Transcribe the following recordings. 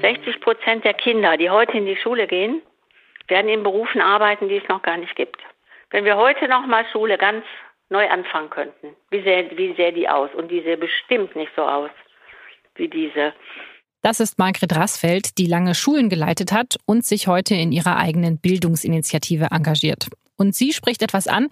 60 Prozent der Kinder, die heute in die Schule gehen, werden in Berufen arbeiten, die es noch gar nicht gibt. Wenn wir heute nochmal Schule ganz neu anfangen könnten, wie sähe, wie sähe die aus? Und die sähe bestimmt nicht so aus wie diese. Das ist Margret Rassfeld, die lange Schulen geleitet hat und sich heute in ihrer eigenen Bildungsinitiative engagiert. Und sie spricht etwas an,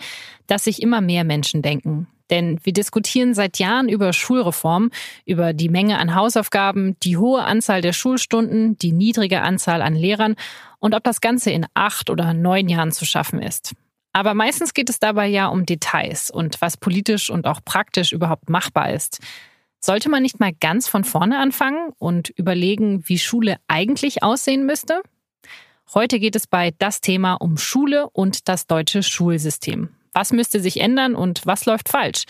das sich immer mehr Menschen denken. Denn wir diskutieren seit Jahren über Schulreform, über die Menge an Hausaufgaben, die hohe Anzahl der Schulstunden, die niedrige Anzahl an Lehrern und ob das Ganze in acht oder neun Jahren zu schaffen ist. Aber meistens geht es dabei ja um Details und was politisch und auch praktisch überhaupt machbar ist. Sollte man nicht mal ganz von vorne anfangen und überlegen, wie Schule eigentlich aussehen müsste? Heute geht es bei das Thema um Schule und das deutsche Schulsystem. Was müsste sich ändern und was läuft falsch?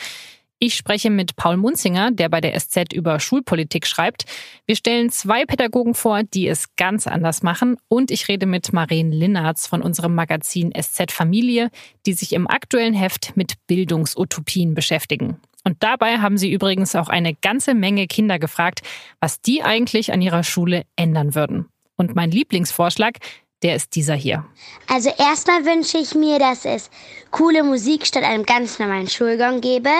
Ich spreche mit Paul Munzinger, der bei der SZ über Schulpolitik schreibt. Wir stellen zwei Pädagogen vor, die es ganz anders machen. Und ich rede mit Maren Linnertz von unserem Magazin SZ Familie, die sich im aktuellen Heft mit Bildungsutopien beschäftigen. Und dabei haben sie übrigens auch eine ganze Menge Kinder gefragt, was die eigentlich an ihrer Schule ändern würden. Und mein Lieblingsvorschlag, der ist dieser hier. Also erstmal wünsche ich mir, dass es coole Musik statt einem ganz normalen Schulgang gäbe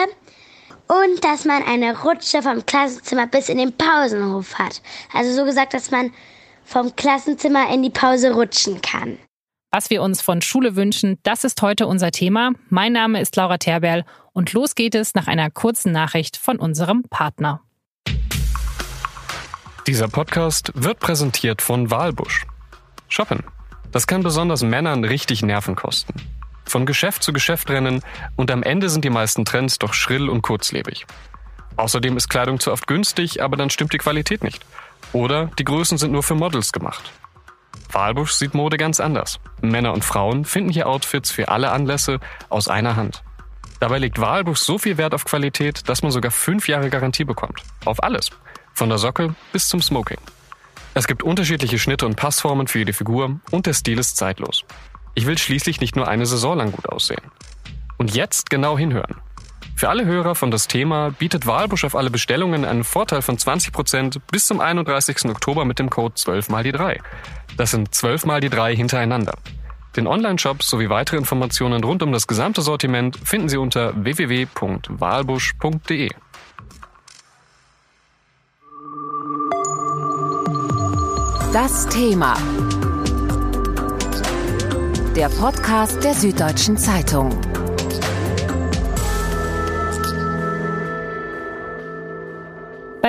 und dass man eine Rutsche vom Klassenzimmer bis in den Pausenhof hat. Also so gesagt, dass man vom Klassenzimmer in die Pause rutschen kann. Was wir uns von Schule wünschen, das ist heute unser Thema. Mein Name ist Laura Terberl und los geht es nach einer kurzen Nachricht von unserem Partner. Dieser Podcast wird präsentiert von Walbusch. Shoppen. Das kann besonders Männern richtig Nerven kosten. Von Geschäft zu Geschäft rennen und am Ende sind die meisten Trends doch schrill und kurzlebig. Außerdem ist Kleidung zu oft günstig, aber dann stimmt die Qualität nicht. Oder die Größen sind nur für Models gemacht. Walbusch sieht Mode ganz anders. Männer und Frauen finden hier Outfits für alle Anlässe aus einer Hand. Dabei legt Walbusch so viel Wert auf Qualität, dass man sogar fünf Jahre Garantie bekommt. Auf alles. Von der Socke bis zum Smoking. Es gibt unterschiedliche Schnitte und Passformen für jede Figur und der Stil ist zeitlos. Ich will schließlich nicht nur eine Saison lang gut aussehen. Und jetzt genau hinhören. Für alle Hörer von das Thema bietet Walbusch auf alle Bestellungen einen Vorteil von 20% bis zum 31. Oktober mit dem Code 12 mal die 3. Das sind 12 mal die 3 hintereinander. Den Online-Shop sowie weitere Informationen rund um das gesamte Sortiment finden Sie unter www.walbusch.de. Das Thema der Podcast der Süddeutschen Zeitung.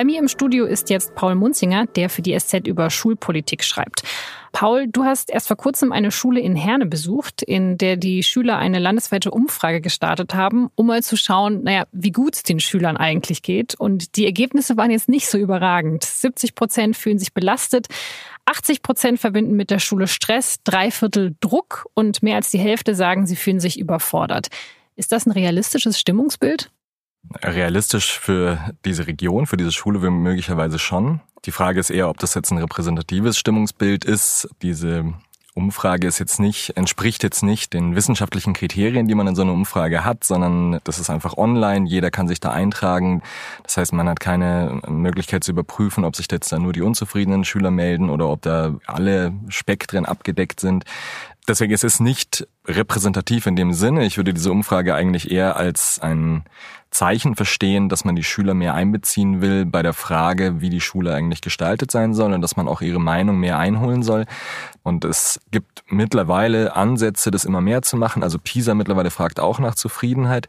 Bei mir im Studio ist jetzt Paul Munzinger, der für die SZ über Schulpolitik schreibt. Paul, du hast erst vor kurzem eine Schule in Herne besucht, in der die Schüler eine landesweite Umfrage gestartet haben, um mal zu schauen, naja, wie gut es den Schülern eigentlich geht. Und die Ergebnisse waren jetzt nicht so überragend. 70 Prozent fühlen sich belastet, 80 Prozent verbinden mit der Schule Stress, drei Viertel Druck und mehr als die Hälfte sagen, sie fühlen sich überfordert. Ist das ein realistisches Stimmungsbild? Realistisch für diese Region, für diese Schule möglicherweise schon. Die Frage ist eher, ob das jetzt ein repräsentatives Stimmungsbild ist. Diese Umfrage ist jetzt nicht, entspricht jetzt nicht den wissenschaftlichen Kriterien, die man in so einer Umfrage hat, sondern das ist einfach online. Jeder kann sich da eintragen. Das heißt, man hat keine Möglichkeit zu überprüfen, ob sich jetzt da nur die unzufriedenen Schüler melden oder ob da alle Spektren abgedeckt sind. Deswegen ist es nicht repräsentativ in dem Sinne. Ich würde diese Umfrage eigentlich eher als ein Zeichen verstehen, dass man die Schüler mehr einbeziehen will bei der Frage, wie die Schule eigentlich gestaltet sein soll und dass man auch ihre Meinung mehr einholen soll. Und es gibt mittlerweile Ansätze, das immer mehr zu machen. Also PISA mittlerweile fragt auch nach Zufriedenheit.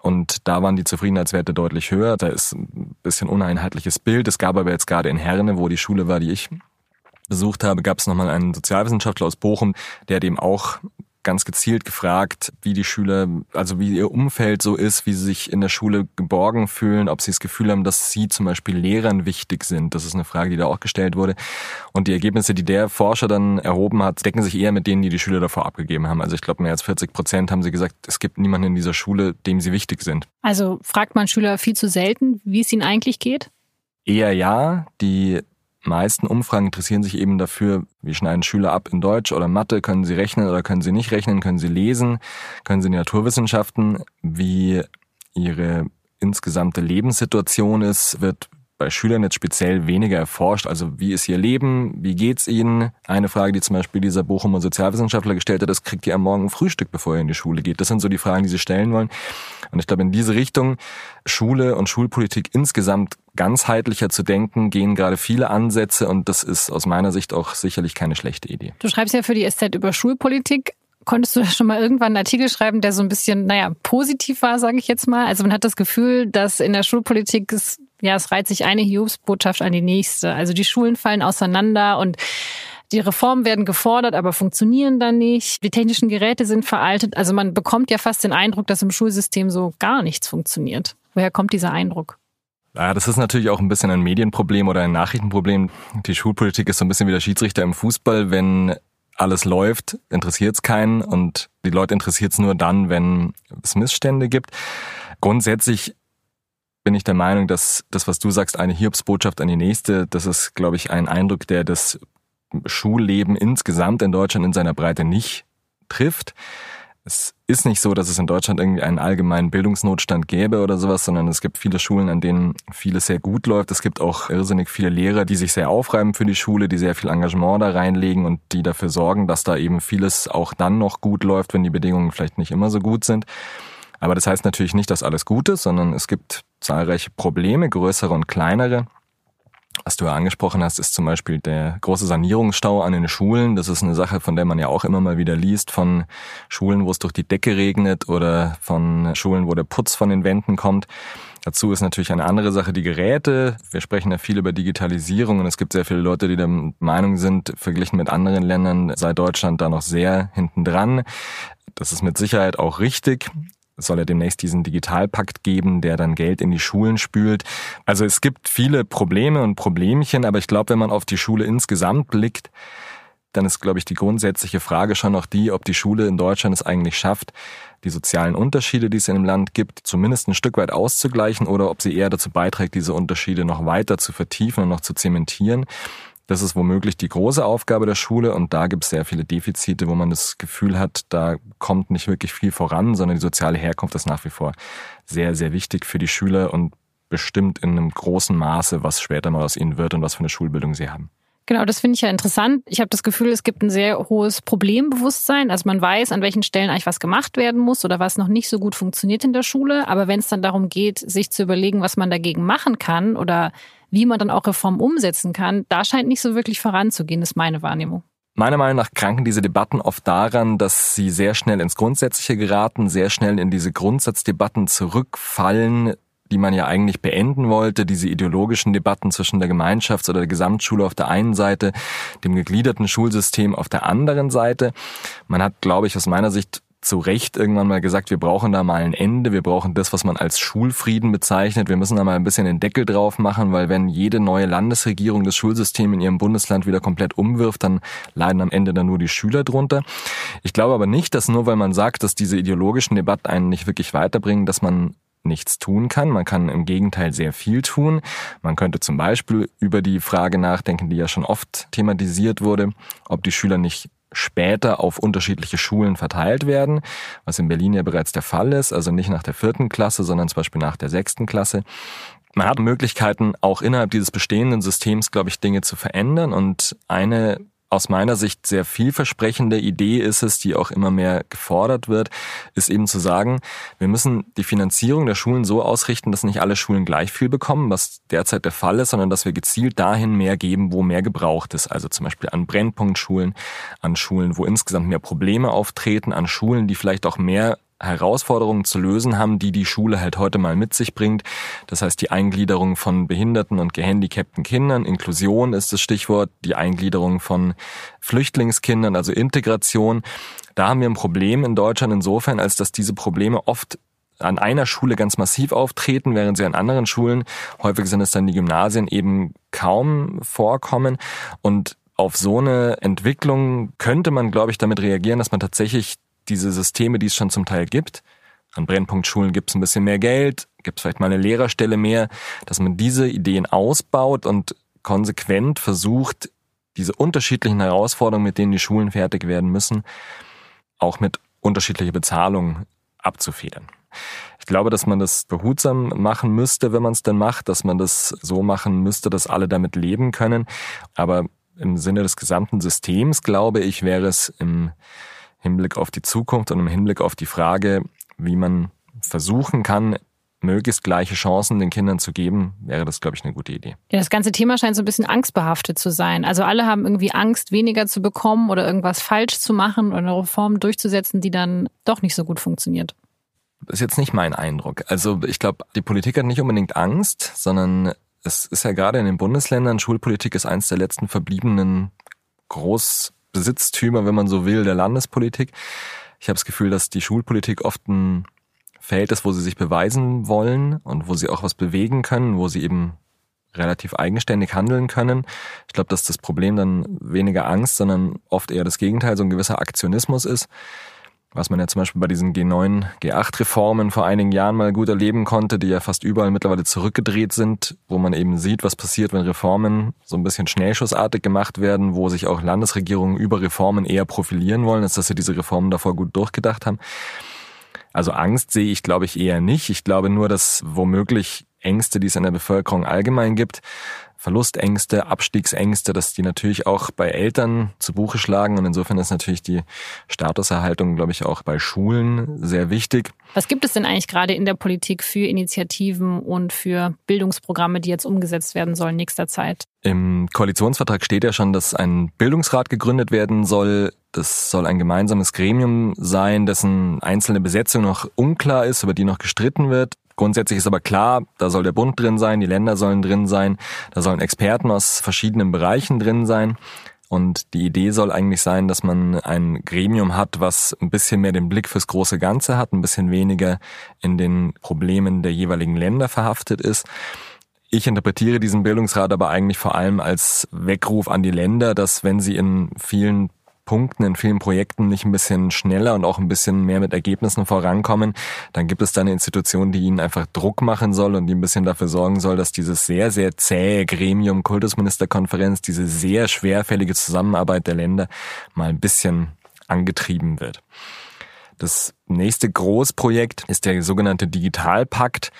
Und da waren die Zufriedenheitswerte deutlich höher. Da ist ein bisschen uneinheitliches Bild. Es gab aber jetzt gerade in Herne, wo die Schule war, die ich besucht habe, gab es nochmal einen Sozialwissenschaftler aus Bochum, der dem auch ganz gezielt gefragt, wie die Schüler, also wie ihr Umfeld so ist, wie sie sich in der Schule geborgen fühlen, ob sie das Gefühl haben, dass sie zum Beispiel Lehrern wichtig sind. Das ist eine Frage, die da auch gestellt wurde. Und die Ergebnisse, die der Forscher dann erhoben hat, decken sich eher mit denen, die die Schüler davor abgegeben haben. Also ich glaube, mehr als 40 Prozent haben sie gesagt, es gibt niemanden in dieser Schule, dem sie wichtig sind. Also fragt man Schüler viel zu selten, wie es ihnen eigentlich geht? Eher ja. Die meisten Umfragen interessieren sich eben dafür, wie schneiden Schüler ab in Deutsch oder Mathe, können sie rechnen oder können sie nicht rechnen, können sie lesen, können sie Naturwissenschaften, wie ihre insgesamte Lebenssituation ist, wird bei Schülern jetzt speziell weniger erforscht. Also wie ist ihr Leben? Wie geht's ihnen? Eine Frage, die zum Beispiel dieser Bochumer Sozialwissenschaftler gestellt hat, ist, kriegt ihr am Morgen Frühstück, bevor ihr in die Schule geht? Das sind so die Fragen, die sie stellen wollen. Und ich glaube, in diese Richtung Schule und Schulpolitik insgesamt ganzheitlicher zu denken, gehen gerade viele Ansätze und das ist aus meiner Sicht auch sicherlich keine schlechte Idee. Du schreibst ja für die SZ über Schulpolitik. Konntest du schon mal irgendwann einen Artikel schreiben, der so ein bisschen, naja, positiv war, sage ich jetzt mal? Also man hat das Gefühl, dass in der Schulpolitik es, ja, es reiht sich eine Hiobsbotschaft an die nächste. Also die Schulen fallen auseinander und die Reformen werden gefordert, aber funktionieren dann nicht. Die technischen Geräte sind veraltet. Also man bekommt ja fast den Eindruck, dass im Schulsystem so gar nichts funktioniert. Woher kommt dieser Eindruck? Ja, das ist natürlich auch ein bisschen ein Medienproblem oder ein Nachrichtenproblem. Die Schulpolitik ist so ein bisschen wie der Schiedsrichter im Fußball. Wenn alles läuft, interessiert es keinen und die Leute interessiert es nur dann, wenn es Missstände gibt. Grundsätzlich bin ich der Meinung, dass das, was du sagst, eine Hiobsbotschaft an die nächste, das ist, glaube ich, ein Eindruck, der das Schulleben insgesamt in Deutschland in seiner Breite nicht trifft. Es ist nicht so, dass es in Deutschland irgendwie einen allgemeinen Bildungsnotstand gäbe oder sowas, sondern es gibt viele Schulen, an denen vieles sehr gut läuft. Es gibt auch irrsinnig viele Lehrer, die sich sehr aufreiben für die Schule, die sehr viel Engagement da reinlegen und die dafür sorgen, dass da eben vieles auch dann noch gut läuft, wenn die Bedingungen vielleicht nicht immer so gut sind. Aber das heißt natürlich nicht, dass alles gut ist, sondern es gibt zahlreiche Probleme, größere und kleinere. Was du ja angesprochen hast, ist zum Beispiel der große Sanierungsstau an den Schulen. Das ist eine Sache, von der man ja auch immer mal wieder liest, von Schulen, wo es durch die Decke regnet oder von Schulen, wo der Putz von den Wänden kommt. Dazu ist natürlich eine andere Sache die Geräte. Wir sprechen ja viel über Digitalisierung und es gibt sehr viele Leute, die der Meinung sind, verglichen mit anderen Ländern sei Deutschland da noch sehr hinten dran. Das ist mit Sicherheit auch richtig. Soll ja demnächst diesen Digitalpakt geben, der dann Geld in die Schulen spült. Also es gibt viele Probleme und Problemchen, aber ich glaube, wenn man auf die Schule insgesamt blickt, dann ist, glaube ich, die grundsätzliche Frage schon noch die, ob die Schule in Deutschland es eigentlich schafft, die sozialen Unterschiede, die es in dem Land gibt, zumindest ein Stück weit auszugleichen oder ob sie eher dazu beiträgt, diese Unterschiede noch weiter zu vertiefen und noch zu zementieren. Das ist womöglich die große Aufgabe der Schule und da gibt es sehr viele Defizite, wo man das Gefühl hat, da kommt nicht wirklich viel voran, sondern die soziale Herkunft ist nach wie vor sehr, sehr wichtig für die Schüler und bestimmt in einem großen Maße, was später mal aus ihnen wird und was für eine Schulbildung sie haben. Genau, das finde ich ja interessant. Ich habe das Gefühl, es gibt ein sehr hohes Problembewusstsein. Also man weiß, an welchen Stellen eigentlich was gemacht werden muss oder was noch nicht so gut funktioniert in der Schule. Aber wenn es dann darum geht, sich zu überlegen, was man dagegen machen kann oder wie man dann auch Reformen umsetzen kann, da scheint nicht so wirklich voranzugehen, ist meine Wahrnehmung. Meiner Meinung nach kranken diese Debatten oft daran, dass sie sehr schnell ins Grundsätzliche geraten, sehr schnell in diese Grundsatzdebatten zurückfallen, die man ja eigentlich beenden wollte, diese ideologischen Debatten zwischen der Gemeinschafts- oder der Gesamtschule auf der einen Seite, dem gegliederten Schulsystem auf der anderen Seite. Man hat, glaube ich, aus meiner Sicht zu Recht irgendwann mal gesagt, wir brauchen da mal ein Ende, wir brauchen das, was man als Schulfrieden bezeichnet, wir müssen da mal ein bisschen den Deckel drauf machen, weil wenn jede neue Landesregierung das Schulsystem in ihrem Bundesland wieder komplett umwirft, dann leiden am Ende dann nur die Schüler drunter. Ich glaube aber nicht, dass nur weil man sagt, dass diese ideologischen Debatten einen nicht wirklich weiterbringen, dass man nichts tun kann. Man kann im Gegenteil sehr viel tun. Man könnte zum Beispiel über die Frage nachdenken, die ja schon oft thematisiert wurde, ob die Schüler nicht später auf unterschiedliche Schulen verteilt werden, was in Berlin ja bereits der Fall ist, also nicht nach der vierten Klasse, sondern zum Beispiel nach der sechsten Klasse. Man hat Möglichkeiten, auch innerhalb dieses bestehenden Systems, glaube ich, Dinge zu verändern. Und eine aus meiner Sicht sehr vielversprechende Idee ist es, die auch immer mehr gefordert wird, ist eben zu sagen, wir müssen die Finanzierung der Schulen so ausrichten, dass nicht alle Schulen gleich viel bekommen, was derzeit der Fall ist, sondern dass wir gezielt dahin mehr geben, wo mehr gebraucht ist. Also zum Beispiel an Brennpunktschulen, an Schulen, wo insgesamt mehr Probleme auftreten, an Schulen, die vielleicht auch mehr Herausforderungen zu lösen haben, die die Schule halt heute mal mit sich bringt. Das heißt, die Eingliederung von behinderten und gehandicapten Kindern, Inklusion ist das Stichwort, die Eingliederung von Flüchtlingskindern, also Integration. Da haben wir ein Problem in Deutschland insofern, als dass diese Probleme oft an einer Schule ganz massiv auftreten, während sie an anderen Schulen, häufig sind es dann die Gymnasien, eben kaum vorkommen. Und auf so eine Entwicklung könnte man, glaube ich, damit reagieren, dass man tatsächlich diese Systeme, die es schon zum Teil gibt. An Brennpunktschulen gibt es ein bisschen mehr Geld, gibt es vielleicht mal eine Lehrerstelle mehr, dass man diese Ideen ausbaut und konsequent versucht, diese unterschiedlichen Herausforderungen, mit denen die Schulen fertig werden müssen, auch mit unterschiedlicher Bezahlung abzufedern. Ich glaube, dass man das behutsam machen müsste, wenn man es denn macht, dass man das so machen müsste, dass alle damit leben können. Aber im Sinne des gesamten Systems, glaube ich, wäre es im Hinblick auf die Zukunft und im Hinblick auf die Frage, wie man versuchen kann, möglichst gleiche Chancen den Kindern zu geben, wäre das, glaube ich, eine gute Idee. Ja, das ganze Thema scheint so ein bisschen angstbehaftet zu sein. Also alle haben irgendwie Angst, weniger zu bekommen oder irgendwas falsch zu machen oder eine Reform durchzusetzen, die dann doch nicht so gut funktioniert. Das ist jetzt nicht mein Eindruck. Also ich glaube, die Politik hat nicht unbedingt Angst, sondern es ist ja gerade in den Bundesländern, Schulpolitik ist eins der letzten verbliebenen Großbesitztümer, wenn man so will, der Landespolitik. Ich habe das Gefühl, dass die Schulpolitik oft ein Feld ist, wo sie sich beweisen wollen und wo sie auch was bewegen können, wo sie eben relativ eigenständig handeln können. Ich glaube, dass das Problem dann weniger Angst, sondern oft eher das Gegenteil, so ein gewisser Aktionismus ist. Was man ja zum Beispiel bei diesen G9, G8-Reformen vor einigen Jahren mal gut erleben konnte, die ja fast überall mittlerweile zurückgedreht sind, wo man eben sieht, was passiert, wenn Reformen so ein bisschen schnellschussartig gemacht werden, wo sich auch Landesregierungen über Reformen eher profilieren wollen, als dass sie diese Reformen davor gut durchgedacht haben. Also Angst sehe ich, glaube ich, eher nicht. Ich glaube nur, dass womöglich Ängste, die es in der Bevölkerung allgemein gibt, Verlustängste, Abstiegsängste, dass die natürlich auch bei Eltern zu Buche schlagen. Und insofern ist natürlich die Statuserhaltung, glaube ich, auch bei Schulen sehr wichtig. Was gibt es denn eigentlich gerade in der Politik für Initiativen und für Bildungsprogramme, die jetzt umgesetzt werden sollen nächster Zeit? Im Koalitionsvertrag steht ja schon, dass ein Bildungsrat gegründet werden soll. Das soll ein gemeinsames Gremium sein, dessen einzelne Besetzung noch unklar ist, über die noch gestritten wird. Grundsätzlich ist aber klar, da soll der Bund drin sein, die Länder sollen drin sein, da sollen Experten aus verschiedenen Bereichen drin sein. Und die Idee soll eigentlich sein, dass man ein Gremium hat, was ein bisschen mehr den Blick fürs große Ganze hat, ein bisschen weniger in den Problemen der jeweiligen Länder verhaftet ist. Ich interpretiere diesen Bildungsrat aber eigentlich vor allem als Weckruf an die Länder, dass wenn sie in vielen Punkten, in vielen Projekten nicht ein bisschen schneller und auch ein bisschen mehr mit Ergebnissen vorankommen, dann gibt es da eine Institution, die ihnen einfach Druck machen soll und die ein bisschen dafür sorgen soll, dass dieses sehr, sehr zähe Gremium Kultusministerkonferenz, diese sehr schwerfällige Zusammenarbeit der Länder mal ein bisschen angetrieben wird. Das nächste Großprojekt ist der sogenannte Digitalpakt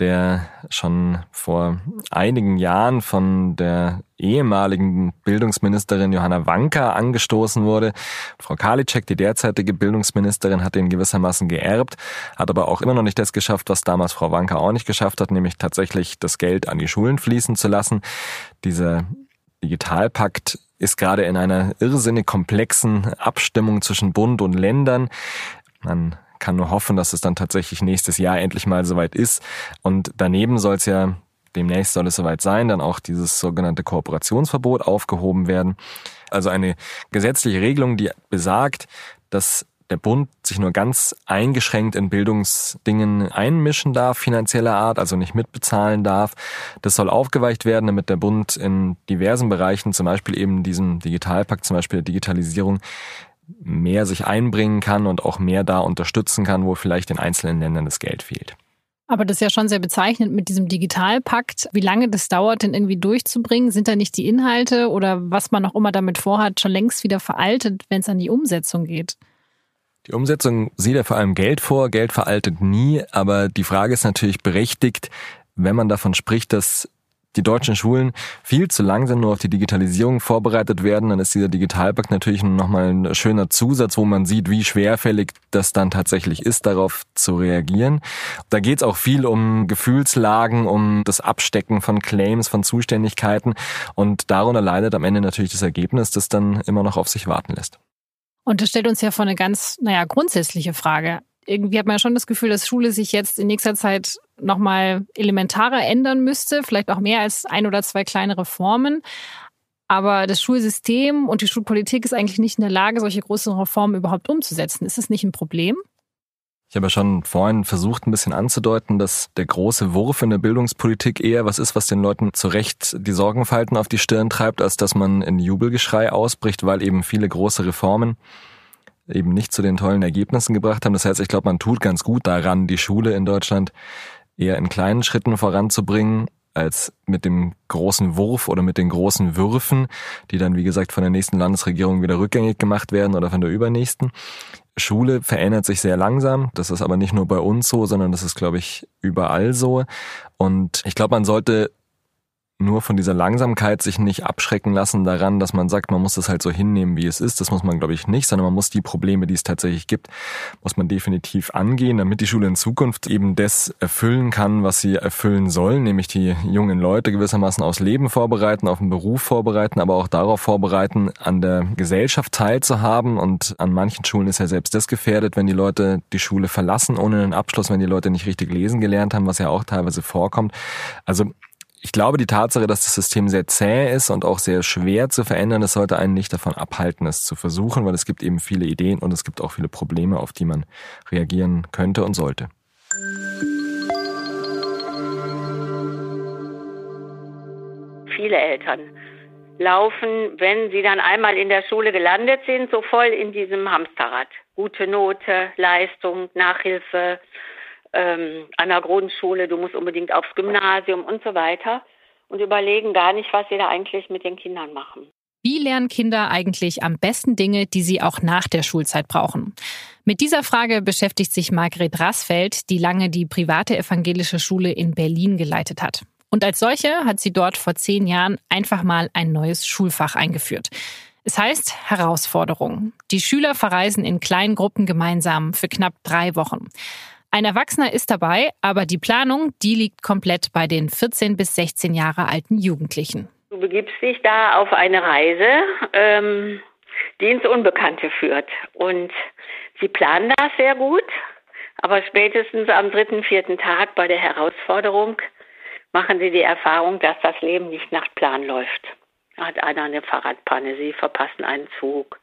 der schon vor einigen Jahren von der ehemaligen Bildungsministerin Johanna Wanka angestoßen wurde. Frau Karliczek, die derzeitige Bildungsministerin, hat den gewissermaßen geerbt, hat aber auch immer noch nicht das geschafft, was damals Frau Wanka auch nicht geschafft hat, nämlich tatsächlich das Geld an die Schulen fließen zu lassen. Dieser Digitalpakt ist gerade in einer irrsinnig komplexen Abstimmung zwischen Bund und Ländern. Man kann nur hoffen, dass es dann tatsächlich nächstes Jahr endlich mal soweit ist. Und daneben soll es ja demnächst soll es soweit sein, dann auch dieses sogenannte Kooperationsverbot aufgehoben werden. Also eine gesetzliche Regelung, die besagt, dass der Bund sich nur ganz eingeschränkt in Bildungsdingen einmischen darf, finanzieller Art, also nicht mitbezahlen darf. Das soll aufgeweicht werden, damit der Bund in diversen Bereichen, zum Beispiel eben diesem Digitalpakt, zum Beispiel der Digitalisierung, mehr sich einbringen kann und auch mehr da unterstützen kann, wo vielleicht in einzelnen Ländern das Geld fehlt. Aber das ist ja schon sehr bezeichnend mit diesem Digitalpakt. Wie lange das dauert, den irgendwie durchzubringen? Sind da nicht die Inhalte oder was man auch immer damit vorhat, schon längst wieder veraltet, wenn es an die Umsetzung geht? Die Umsetzung sieht ja vor allem Geld vor. Geld veraltet nie. Aber die Frage ist natürlich berechtigt, wenn man davon spricht, dass die deutschen Schulen viel zu langsam nur auf die Digitalisierung vorbereitet werden, dann ist dieser Digitalpakt natürlich nochmal ein schöner Zusatz, wo man sieht, wie schwerfällig das dann tatsächlich ist, darauf zu reagieren. Da geht es auch viel um Gefühlslagen, um das Abstecken von Claims, von Zuständigkeiten und darunter leidet am Ende natürlich das Ergebnis, das dann immer noch auf sich warten lässt. Und das stellt uns ja vor eine ganz, naja, grundsätzliche Frage irgendwie hat man ja schon das Gefühl, dass Schule sich jetzt in nächster Zeit nochmal elementarer ändern müsste, vielleicht auch mehr als ein oder zwei kleine Reformen. Aber das Schulsystem und die Schulpolitik ist eigentlich nicht in der Lage, solche großen Reformen überhaupt umzusetzen. Ist das nicht ein Problem? Ich habe ja schon vorhin versucht, ein bisschen anzudeuten, dass der große Wurf in der Bildungspolitik eher was ist, was den Leuten zu Recht die Sorgenfalten auf die Stirn treibt, als dass man in Jubelgeschrei ausbricht, weil eben viele große Reformen eben nicht zu den tollen Ergebnissen gebracht haben. Das heißt, ich glaube, man tut ganz gut daran, die Schule in Deutschland eher in kleinen Schritten voranzubringen, als mit dem großen Wurf oder mit den großen Würfen, die dann, wie gesagt, von der nächsten Landesregierung wieder rückgängig gemacht werden oder von der übernächsten. Schule verändert sich sehr langsam. Das ist aber nicht nur bei uns so, sondern das ist, glaube ich, überall so. Und ich glaube, man sollte nur von dieser Langsamkeit sich nicht abschrecken lassen daran, dass man sagt, man muss das halt so hinnehmen, wie es ist. Das muss man, glaube ich, nicht, sondern man muss die Probleme, die es tatsächlich gibt, muss man definitiv angehen, damit die Schule in Zukunft eben das erfüllen kann, was sie erfüllen soll, nämlich die jungen Leute gewissermaßen aufs Leben vorbereiten, auf den Beruf vorbereiten, aber auch darauf vorbereiten, an der Gesellschaft teilzuhaben. Und an manchen Schulen ist ja selbst das gefährdet, wenn die Leute die Schule verlassen ohne einen Abschluss, wenn die Leute nicht richtig lesen gelernt haben, was ja auch teilweise vorkommt. Also ich glaube, die Tatsache, dass das System sehr zäh ist und auch sehr schwer zu verändern, das sollte einen nicht davon abhalten, es zu versuchen, weil es gibt eben viele Ideen und es gibt auch viele Probleme, auf die man reagieren könnte und sollte. Viele Eltern laufen, wenn sie dann einmal in der Schule gelandet sind, so voll in diesem Hamsterrad. Gute Note, Leistung, Nachhilfe, ähm, an der Grundschule, du musst unbedingt aufs Gymnasium und so weiter und überlegen gar nicht, was sie da eigentlich mit den Kindern machen. Wie lernen Kinder eigentlich am besten Dinge, die sie auch nach der Schulzeit brauchen? Mit dieser Frage beschäftigt sich Margret Rassfeld, die lange die private evangelische Schule in Berlin geleitet hat. Und als solche hat sie dort vor zehn Jahren einfach mal ein neues Schulfach eingeführt. Es heißt Herausforderung. Die Schüler verreisen in kleinen Gruppen gemeinsam für knapp drei Wochen. Ein Erwachsener ist dabei, aber die Planung, die liegt komplett bei den 14 bis 16 Jahre alten Jugendlichen. Du begibst dich da auf eine Reise, ähm, die ins Unbekannte führt. Und sie planen das sehr gut, aber spätestens am dritten, vierten Tag bei der Herausforderung machen sie die Erfahrung, dass das Leben nicht nach Plan läuft. Hat einer eine Fahrradpanne, sie verpassen einen Zug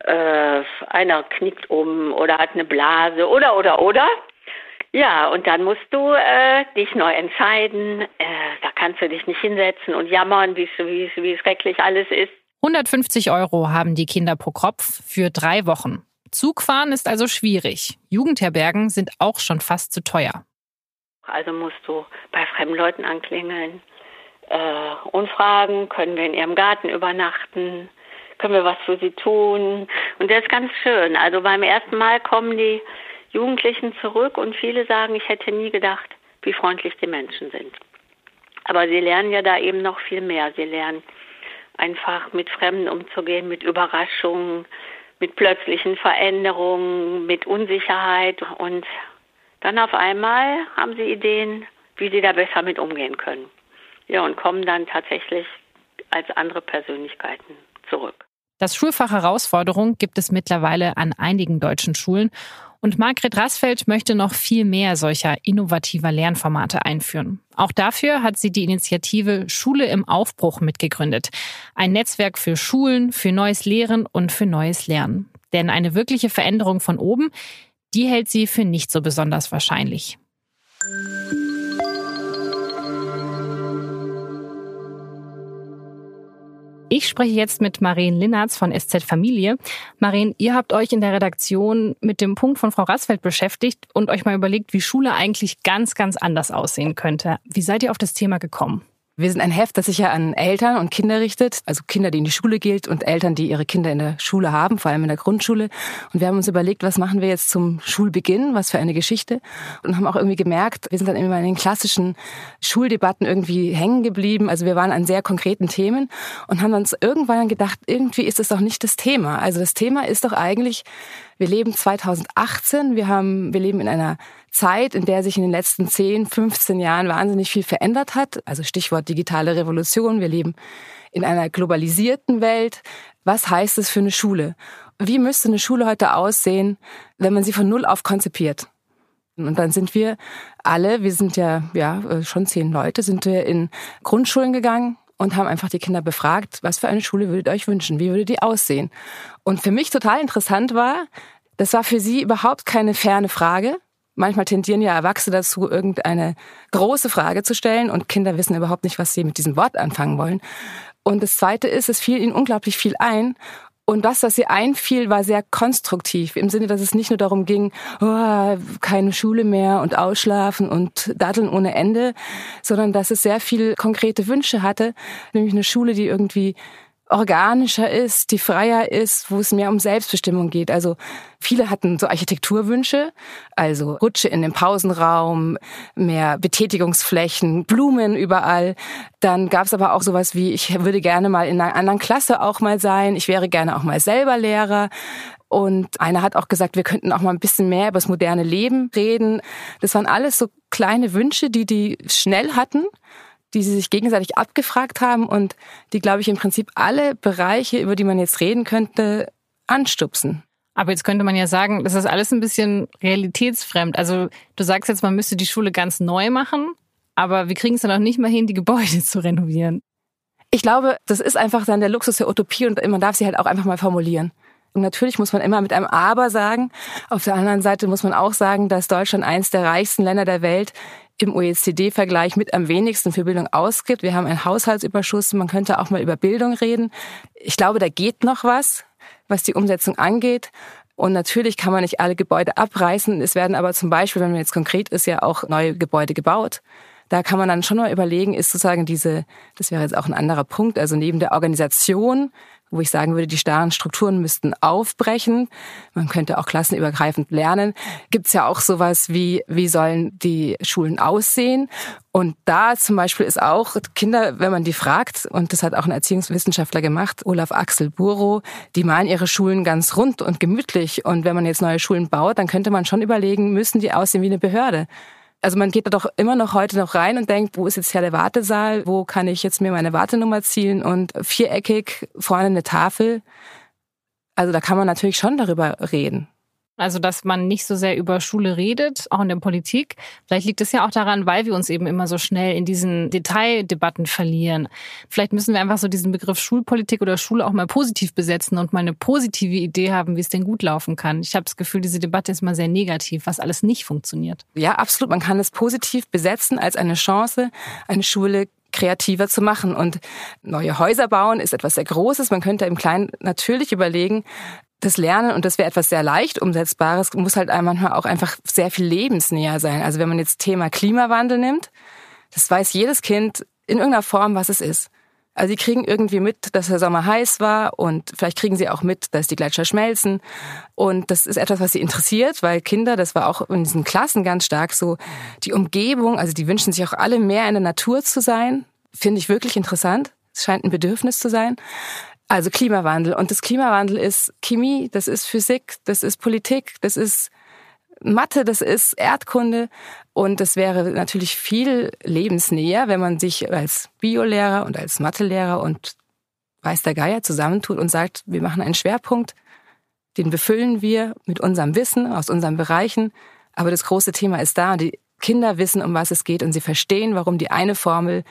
äh, einer knickt um oder hat eine Blase oder oder oder. Ja, und dann musst du äh, dich neu entscheiden. Äh, da kannst du dich nicht hinsetzen und jammern, wie, schrecklich alles ist. 150 Euro haben die Kinder pro Kopf für drei Wochen. Zugfahren ist also schwierig. Jugendherbergen sind auch schon fast zu teuer. Also musst du bei fremden Leuten anklingeln äh, und fragen, können wir in ihrem Garten übernachten? Können wir was für sie tun. Und das ist ganz schön. Also beim ersten Mal kommen die Jugendlichen zurück und viele sagen, ich hätte nie gedacht, wie freundlich die Menschen sind. Aber sie lernen ja da eben noch viel mehr. Sie lernen einfach mit Fremden umzugehen, mit Überraschungen, mit plötzlichen Veränderungen, mit Unsicherheit. Und dann auf einmal haben sie Ideen, wie sie da besser mit umgehen können. Ja, und kommen dann tatsächlich als andere Persönlichkeiten zurück. Das Schulfach Herausforderung gibt es mittlerweile an einigen deutschen Schulen und Margret Rassfeld möchte noch viel mehr solcher innovativer Lernformate einführen. Auch dafür hat sie die Initiative Schule im Aufbruch mitgegründet. Ein Netzwerk für Schulen, für neues Lehren und für neues Lernen. Denn eine wirkliche Veränderung von oben, die hält sie für nicht so besonders wahrscheinlich. Ich spreche jetzt mit Marien Linnertz von SZ Familie. Marien, ihr habt euch in der Redaktion mit dem Punkt von Frau Rassfeld beschäftigt und euch mal überlegt, wie Schule eigentlich ganz, ganz anders aussehen könnte. Wie seid ihr auf das Thema gekommen? Wir sind ein Heft, das sich ja an Eltern und Kinder richtet, also Kinder, die in die Schule gilt und Eltern, die ihre Kinder in der Schule haben, vor allem in der Grundschule. Und wir haben uns überlegt, was machen wir jetzt zum Schulbeginn, was für eine Geschichte. Und haben auch irgendwie gemerkt, wir sind dann immer in den klassischen Schuldebatten irgendwie hängen geblieben. Also wir waren an sehr konkreten Themen und haben uns irgendwann gedacht, irgendwie ist das doch nicht das Thema. Also das Thema ist doch eigentlich, wir leben 2018, wir haben, wir leben in einer Zeit, in der sich in den letzten 10, 15 Jahren wahnsinnig viel verändert hat. Also Stichwort digitale Revolution. Wir leben in einer globalisierten Welt. Was heißt es für eine Schule? Wie müsste eine Schule heute aussehen, wenn man sie von Null auf konzipiert? Und dann sind wir alle, wir sind ja, ja, äh, schon zehn Leute, sind wir in Grundschulen gegangen und haben einfach die Kinder befragt, was für eine Schule würdet ihr euch wünschen? Wie würde die aussehen? Und für mich total interessant war, das war für sie überhaupt keine ferne Frage, Manchmal tendieren ja Erwachsene dazu, irgendeine große Frage zu stellen und Kinder wissen überhaupt nicht, was sie mit diesem Wort anfangen wollen. Und das Zweite ist, es fiel ihnen unglaublich viel ein. Und das, was sie einfiel, war sehr konstruktiv, im Sinne, dass es nicht nur darum ging, oh, keine Schule mehr und ausschlafen und daddeln ohne Ende, sondern dass es sehr viel konkrete Wünsche hatte, nämlich eine Schule, die irgendwie organischer ist, die freier ist, wo es mehr um Selbstbestimmung geht. Also viele hatten so Architekturwünsche, also Rutsche in den Pausenraum, mehr Betätigungsflächen, Blumen überall. Dann gab es aber auch sowas wie, ich würde gerne mal in einer anderen Klasse auch mal sein, ich wäre gerne auch mal selber Lehrer. Und einer hat auch gesagt, wir könnten auch mal ein bisschen mehr über das moderne Leben reden. Das waren alles so kleine Wünsche, die die schnell hatten die sie sich gegenseitig abgefragt haben und die, glaube ich, im Prinzip alle Bereiche, über die man jetzt reden könnte, anstupsen. Aber jetzt könnte man ja sagen, das ist alles ein bisschen realitätsfremd. Also du sagst jetzt, man müsste die Schule ganz neu machen, aber wir kriegen es dann auch nicht mal hin, die Gebäude zu renovieren. Ich glaube, das ist einfach dann der Luxus der Utopie und man darf sie halt auch einfach mal formulieren. Und natürlich muss man immer mit einem Aber sagen. Auf der anderen Seite muss man auch sagen, dass Deutschland eins der reichsten Länder der Welt im OECD-Vergleich mit am wenigsten für Bildung ausgibt. Wir haben einen Haushaltsüberschuss. Man könnte auch mal über Bildung reden. Ich glaube, da geht noch was, was die Umsetzung angeht. Und natürlich kann man nicht alle Gebäude abreißen. Es werden aber zum Beispiel, wenn man jetzt konkret ist, ja auch neue Gebäude gebaut. Da kann man dann schon mal überlegen, ist sozusagen diese, das wäre jetzt auch ein anderer Punkt, also neben der Organisation wo ich sagen würde, die starren Strukturen müssten aufbrechen. Man könnte auch klassenübergreifend lernen. Gibt es ja auch sowas wie, wie sollen die Schulen aussehen? Und da zum Beispiel ist auch Kinder, wenn man die fragt, und das hat auch ein Erziehungswissenschaftler gemacht, Olaf Axel Buro, die malen ihre Schulen ganz rund und gemütlich. Und wenn man jetzt neue Schulen baut, dann könnte man schon überlegen, müssen die aussehen wie eine Behörde? Also man geht da doch immer noch heute noch rein und denkt, wo ist jetzt hier der Wartesaal? Wo kann ich jetzt mir meine Wartenummer ziehen? Und viereckig vorne eine Tafel. Also da kann man natürlich schon darüber reden. Also, dass man nicht so sehr über Schule redet, auch in der Politik. Vielleicht liegt es ja auch daran, weil wir uns eben immer so schnell in diesen Detaildebatten verlieren. Vielleicht müssen wir einfach so diesen Begriff Schulpolitik oder Schule auch mal positiv besetzen und mal eine positive Idee haben, wie es denn gut laufen kann. Ich habe das Gefühl, diese Debatte ist mal sehr negativ, was alles nicht funktioniert. Ja, absolut. Man kann es positiv besetzen als eine Chance, eine Schule kreativer zu machen. Und neue Häuser bauen ist etwas sehr Großes. Man könnte im Kleinen natürlich überlegen, das Lernen, und das wäre etwas sehr leicht umsetzbares, muss halt manchmal auch einfach sehr viel lebensnäher sein. Also wenn man jetzt Thema Klimawandel nimmt, das weiß jedes Kind in irgendeiner Form, was es ist. Also sie kriegen irgendwie mit, dass der Sommer heiß war und vielleicht kriegen sie auch mit, dass die Gletscher schmelzen. Und das ist etwas, was sie interessiert, weil Kinder, das war auch in diesen Klassen ganz stark so, die Umgebung, also die wünschen sich auch alle mehr in der Natur zu sein. Finde ich wirklich interessant. Es scheint ein Bedürfnis zu sein. Also Klimawandel. Und das Klimawandel ist Chemie, das ist Physik, das ist Politik, das ist Mathe, das ist Erdkunde. Und das wäre natürlich viel lebensnäher, wenn man sich als Biolehrer und als Mathelehrer und weiß der Geier zusammentut und sagt, wir machen einen Schwerpunkt, den befüllen wir mit unserem Wissen aus unseren Bereichen. Aber das große Thema ist da. Die Kinder wissen, um was es geht und sie verstehen, warum die eine Formel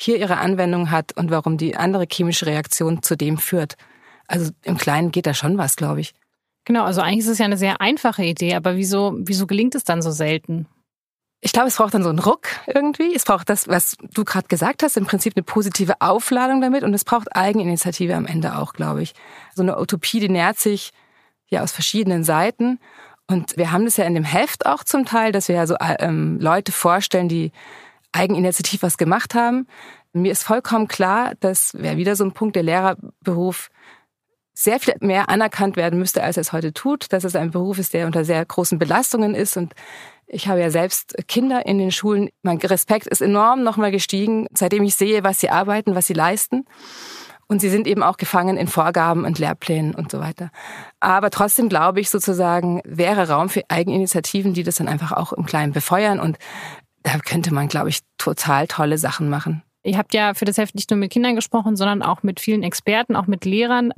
hier ihre Anwendung hat und warum die andere chemische Reaktion zu dem führt. Also im Kleinen geht da schon was, glaube ich. Genau, also eigentlich ist es ja eine sehr einfache Idee, aber wieso, wieso gelingt es dann so selten? Ich glaube, es braucht dann so einen Ruck irgendwie. Es braucht das, was du gerade gesagt hast, im Prinzip eine positive Aufladung damit und es braucht Eigeninitiative am Ende auch, glaube ich. So eine Utopie, die nährt sich ja aus verschiedenen Seiten. Und wir haben das ja in dem Heft auch zum Teil, dass wir ja so ähm, Leute vorstellen, die eigeninitiativ was gemacht haben. Mir ist vollkommen klar, dass wäre wieder so ein Punkt, der Lehrerberuf sehr viel mehr anerkannt werden müsste, als er es heute tut, dass es ein Beruf ist, der unter sehr großen Belastungen ist und ich habe ja selbst Kinder in den Schulen. Mein Respekt ist enorm nochmal gestiegen, seitdem ich sehe, was sie arbeiten, was sie leisten. Und sie sind eben auch gefangen in Vorgaben und Lehrplänen und so weiter. Aber trotzdem glaube ich sozusagen, wäre Raum für Eigeninitiativen, die das dann einfach auch im Kleinen befeuern. Und da könnte man, glaube ich, total tolle Sachen machen. Ihr habt ja für das Heft nicht nur mit Kindern gesprochen, sondern auch mit vielen Experten, auch mit Lehrern.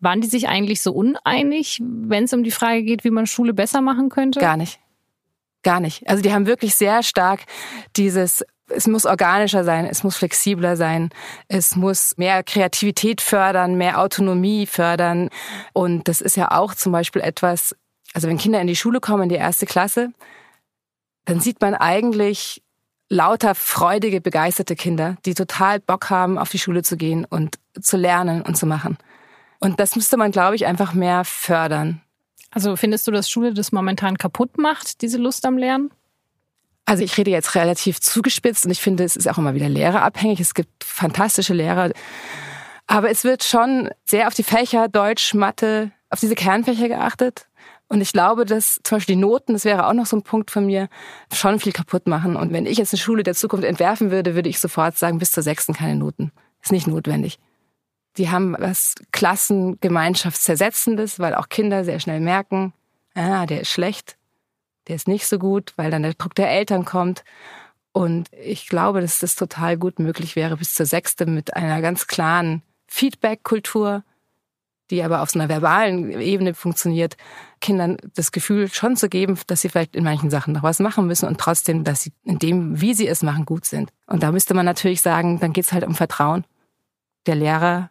Waren die sich eigentlich so uneinig, wenn es um die Frage geht, wie man Schule besser machen könnte? Gar nicht. Gar nicht. Also die haben wirklich sehr stark dieses es muss organischer sein, es muss flexibler sein, es muss mehr Kreativität fördern, mehr Autonomie fördern. Und das ist ja auch zum Beispiel etwas, also wenn Kinder in die Schule kommen, in die erste Klasse, dann sieht man eigentlich lauter freudige, begeisterte Kinder, die total Bock haben, auf die Schule zu gehen und zu lernen und zu machen. Und das müsste man, glaube ich, einfach mehr fördern. Also findest du, dass Schule das momentan kaputt macht, diese Lust am Lernen? Also ich rede jetzt relativ zugespitzt und ich finde, es ist auch immer wieder lehrerabhängig. Es gibt fantastische Lehrer. Aber es wird schon sehr auf die Fächer Deutsch, Mathe, auf diese Kernfächer geachtet. Und ich glaube, dass zum Beispiel die Noten, das wäre auch noch so ein Punkt von mir, schon viel kaputt machen. Und wenn ich jetzt eine Schule der Zukunft entwerfen würde, würde ich sofort sagen, bis zur sechsten keine Noten. Ist nicht notwendig. Die haben was Klassengemeinschaftszersetzendes, weil auch Kinder sehr schnell merken, ah, der ist schlecht, der ist nicht so gut, weil dann der Druck der Eltern kommt. Und ich glaube, dass das total gut möglich wäre bis zur sechste mit einer ganz klaren Feedback-Kultur, die aber auf so einer verbalen Ebene funktioniert, Kindern das Gefühl schon zu geben, dass sie vielleicht in manchen Sachen noch was machen müssen und trotzdem, dass sie in dem, wie sie es machen, gut sind. Und da müsste man natürlich sagen, dann geht es halt um Vertrauen der Lehrer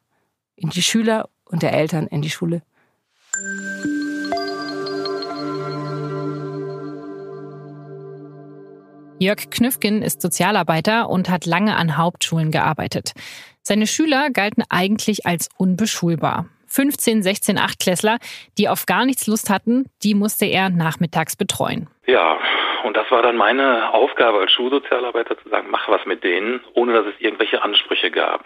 in die Schüler und der Eltern in die Schule. Jörg Knüffgen ist Sozialarbeiter und hat lange an Hauptschulen gearbeitet. Seine Schüler galten eigentlich als unbeschulbar. 15, 16, 8 Klässler, die auf gar nichts Lust hatten, die musste er nachmittags betreuen. Ja, und das war dann meine Aufgabe als Schulsozialarbeiter zu sagen, mach was mit denen, ohne dass es irgendwelche Ansprüche gab.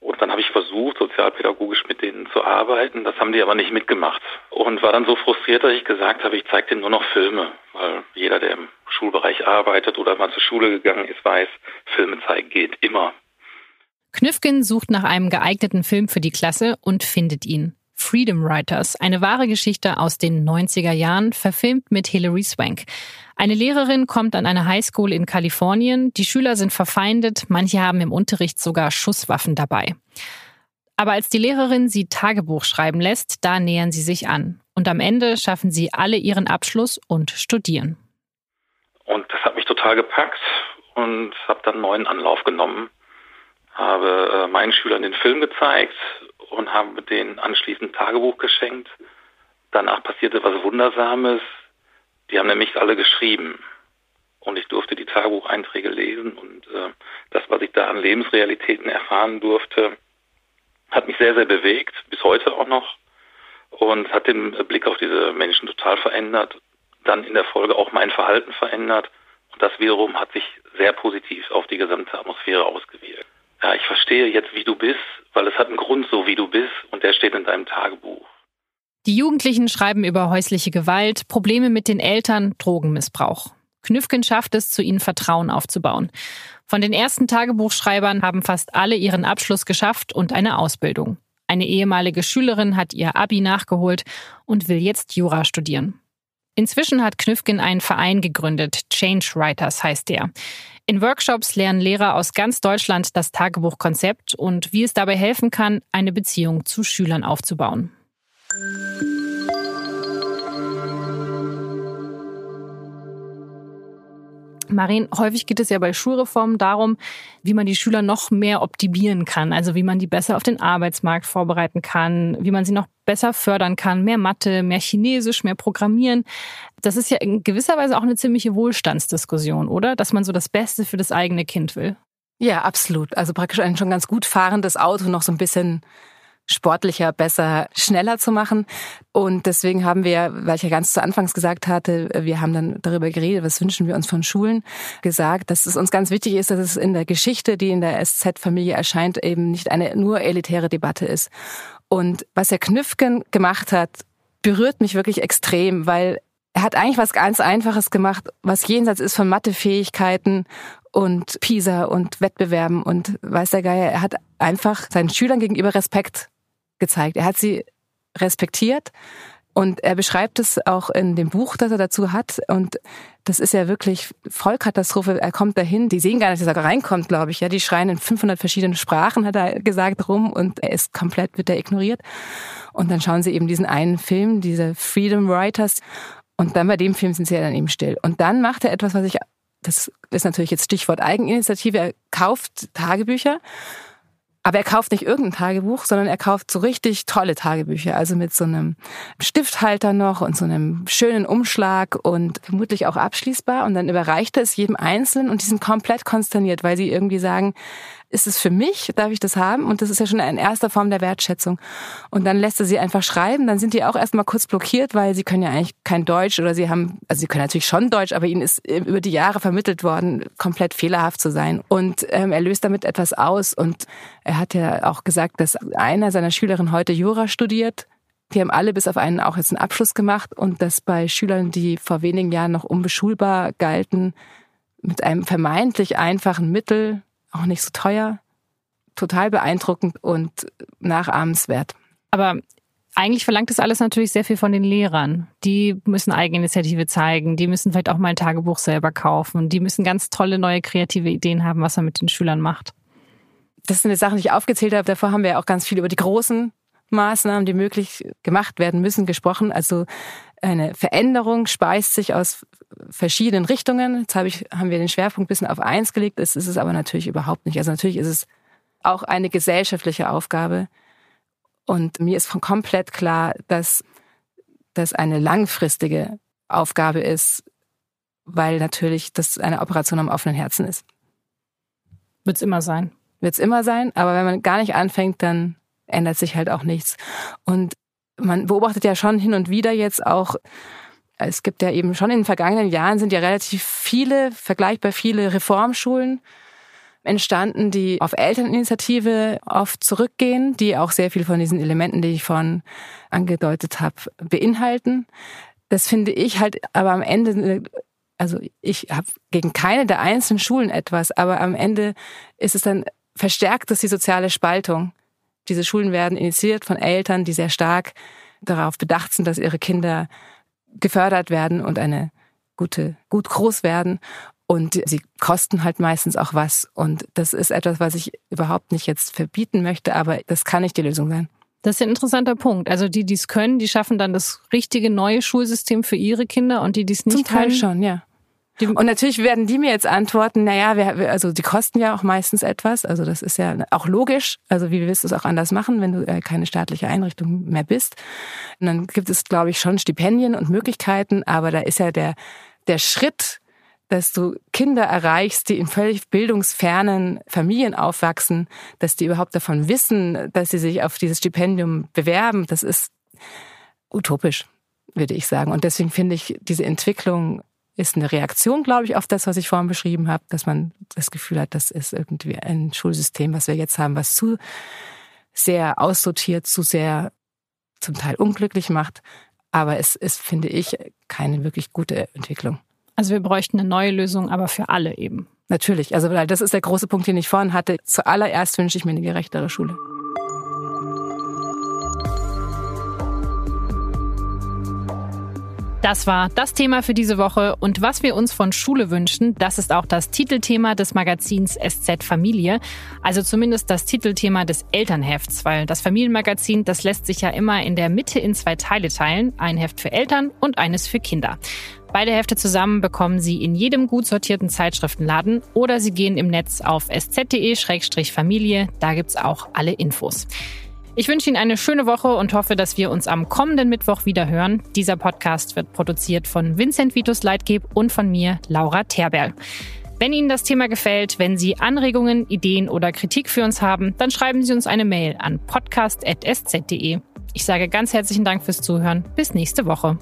Und dann habe ich versucht, sozialpädagogisch mit denen zu arbeiten. Das haben die aber nicht mitgemacht. Und war dann so frustriert, dass ich gesagt habe, ich zeige denen nur noch Filme. Weil jeder, der im Schulbereich arbeitet oder mal zur Schule gegangen ist, weiß, Filme zeigen geht immer. Knüffgen sucht nach einem geeigneten Film für die Klasse und findet ihn. Freedom Writers, eine wahre Geschichte aus den 90er Jahren, verfilmt mit Hilary Swank. Eine Lehrerin kommt an eine Highschool in Kalifornien, die Schüler sind verfeindet, manche haben im Unterricht sogar Schusswaffen dabei. Aber als die Lehrerin sie Tagebuch schreiben lässt, da nähern sie sich an. Und am Ende schaffen sie alle ihren Abschluss und studieren. Und das hat mich total gepackt und habe dann neuen Anlauf genommen. Habe äh, meinen Schülern den Film gezeigt und habe denen anschließend Tagebuch geschenkt. Danach passierte was Wundersames. Die haben nämlich alle geschrieben. Und ich durfte die Tagebucheinträge lesen und äh, das, was ich da an Lebensrealitäten erfahren durfte, hat mich sehr, sehr bewegt, bis heute auch noch. Und hat den Blick auf diese Menschen total verändert. Dann in der Folge auch mein Verhalten verändert. Und das wiederum hat sich sehr positiv auf die gesamte Atmosphäre ausgewirkt. Ja, ich verstehe jetzt, wie du bist, weil es hat einen Grund so, wie du bist und der steht in deinem Tagebuch. Die Jugendlichen schreiben über häusliche Gewalt, Probleme mit den Eltern, Drogenmissbrauch. Knüffgen schafft es, zu ihnen Vertrauen aufzubauen. Von den ersten Tagebuchschreibern haben fast alle ihren Abschluss geschafft und eine Ausbildung. Eine ehemalige Schülerin hat ihr Abi nachgeholt und will jetzt Jura studieren. Inzwischen hat Knüffgen einen Verein gegründet, Change Writers heißt der. In Workshops lernen Lehrer aus ganz Deutschland das Tagebuchkonzept und wie es dabei helfen kann, eine Beziehung zu Schülern aufzubauen. Marin, häufig geht es ja bei Schulreformen darum, wie man die Schüler noch mehr optimieren kann, also wie man die besser auf den Arbeitsmarkt vorbereiten kann, wie man sie noch besser fördern kann, mehr Mathe, mehr Chinesisch, mehr Programmieren. Das ist ja in gewisser Weise auch eine ziemliche Wohlstandsdiskussion, oder? Dass man so das Beste für das eigene Kind will. Ja, absolut. Also praktisch ein schon ganz gut fahrendes Auto noch so ein bisschen sportlicher, besser, schneller zu machen. Und deswegen haben wir, weil ich ja ganz zu Anfangs gesagt hatte, wir haben dann darüber geredet, was wünschen wir uns von Schulen, gesagt, dass es uns ganz wichtig ist, dass es in der Geschichte, die in der SZ-Familie erscheint, eben nicht eine nur elitäre Debatte ist. Und was Herr Knüffgen gemacht hat, berührt mich wirklich extrem, weil er hat eigentlich was ganz Einfaches gemacht, was jenseits ist von Mathefähigkeiten und PISA und Wettbewerben und weiß der Geier. Er hat einfach seinen Schülern gegenüber Respekt gezeigt. Er hat sie respektiert und er beschreibt es auch in dem Buch, das er dazu hat. Und das ist ja wirklich Vollkatastrophe. Er kommt dahin, die sehen gar nicht, dass er reinkommt, glaube ich. Ja, die schreien in 500 verschiedenen Sprachen, hat er gesagt, rum und er ist komplett, wird er ignoriert. Und dann schauen sie eben diesen einen Film, diese Freedom Writers. Und dann bei dem Film sind sie ja dann eben still. Und dann macht er etwas, was ich, das ist natürlich jetzt Stichwort Eigeninitiative, er kauft Tagebücher aber er kauft nicht irgendein Tagebuch, sondern er kauft so richtig tolle Tagebücher. Also mit so einem Stifthalter noch und so einem schönen Umschlag und vermutlich auch abschließbar. Und dann überreicht er es jedem Einzelnen und die sind komplett konsterniert, weil sie irgendwie sagen, ist es für mich, darf ich das haben? Und das ist ja schon eine erste Form der Wertschätzung. Und dann lässt er sie einfach schreiben, dann sind die auch erstmal kurz blockiert, weil sie können ja eigentlich kein Deutsch oder sie haben, also sie können natürlich schon Deutsch, aber ihnen ist über die Jahre vermittelt worden, komplett fehlerhaft zu sein. Und ähm, er löst damit etwas aus. Und er hat ja auch gesagt, dass einer seiner Schülerinnen heute Jura studiert. Die haben alle bis auf einen auch jetzt einen Abschluss gemacht und dass bei Schülern, die vor wenigen Jahren noch unbeschulbar galten, mit einem vermeintlich einfachen Mittel, auch nicht so teuer, total beeindruckend und nachahmenswert. Aber eigentlich verlangt das alles natürlich sehr viel von den Lehrern. Die müssen Eigeninitiative zeigen, die müssen vielleicht auch mal ein Tagebuch selber kaufen, die müssen ganz tolle neue kreative Ideen haben, was man mit den Schülern macht. Das sind die Sachen, die ich aufgezählt habe. Davor haben wir ja auch ganz viel über die großen Maßnahmen, die möglich gemacht werden müssen, gesprochen. Also eine Veränderung speist sich aus verschiedenen Richtungen. Jetzt habe ich, haben wir den Schwerpunkt ein bisschen auf eins gelegt. Das ist es aber natürlich überhaupt nicht. Also natürlich ist es auch eine gesellschaftliche Aufgabe. Und mir ist von komplett klar, dass das eine langfristige Aufgabe ist, weil natürlich das eine Operation am offenen Herzen ist. Wird's immer sein. Wird's immer sein, aber wenn man gar nicht anfängt, dann ändert sich halt auch nichts. Und man beobachtet ja schon hin und wieder jetzt auch es gibt ja eben schon in den vergangenen Jahren sind ja relativ viele, vergleichbar viele Reformschulen entstanden, die auf Elterninitiative oft zurückgehen, die auch sehr viel von diesen Elementen, die ich vorhin angedeutet habe, beinhalten. Das finde ich halt aber am Ende, also ich habe gegen keine der einzelnen Schulen etwas, aber am Ende ist es dann verstärkt dass die soziale Spaltung. Diese Schulen werden initiiert von Eltern, die sehr stark darauf bedacht sind, dass ihre Kinder gefördert werden und eine gute, gut groß werden. Und sie kosten halt meistens auch was. Und das ist etwas, was ich überhaupt nicht jetzt verbieten möchte, aber das kann nicht die Lösung sein. Das ist ein interessanter Punkt. Also die, die es können, die schaffen dann das richtige neue Schulsystem für ihre Kinder und die, die es nicht Zum Teil können, schon, ja. Und natürlich werden die mir jetzt antworten, naja, wir, also die kosten ja auch meistens etwas. Also das ist ja auch logisch. Also wie willst du es auch anders machen, wenn du äh, keine staatliche Einrichtung mehr bist? Und dann gibt es, glaube ich, schon Stipendien und Möglichkeiten, aber da ist ja der, der Schritt, dass du Kinder erreichst, die in völlig bildungsfernen Familien aufwachsen, dass die überhaupt davon wissen, dass sie sich auf dieses Stipendium bewerben, das ist utopisch, würde ich sagen. Und deswegen finde ich diese Entwicklung ist eine Reaktion, glaube ich, auf das, was ich vorhin beschrieben habe, dass man das Gefühl hat, das ist irgendwie ein Schulsystem, was wir jetzt haben, was zu sehr aussortiert, zu sehr zum Teil unglücklich macht. Aber es ist, finde ich, keine wirklich gute Entwicklung. Also wir bräuchten eine neue Lösung, aber für alle eben. Natürlich. Also das ist der große Punkt, den ich vorhin hatte. Zuallererst wünsche ich mir eine gerechtere Schule. Das war das Thema für diese Woche und was wir uns von Schule wünschen, das ist auch das Titelthema des Magazins SZ Familie, also zumindest das Titelthema des Elternhefts, weil das Familienmagazin, das lässt sich ja immer in der Mitte in zwei Teile teilen, ein Heft für Eltern und eines für Kinder. Beide Hefte zusammen bekommen Sie in jedem gut sortierten Zeitschriftenladen oder Sie gehen im Netz auf sz.de-familie, da gibt's auch alle Infos. Ich wünsche Ihnen eine schöne Woche und hoffe, dass wir uns am kommenden Mittwoch wieder hören. Dieser Podcast wird produziert von Vincent Vitus Leitgeb und von mir, Laura Terberl. Wenn Ihnen das Thema gefällt, wenn Sie Anregungen, Ideen oder Kritik für uns haben, dann schreiben Sie uns eine Mail an podcast.sz.de. Ich sage ganz herzlichen Dank fürs Zuhören. Bis nächste Woche.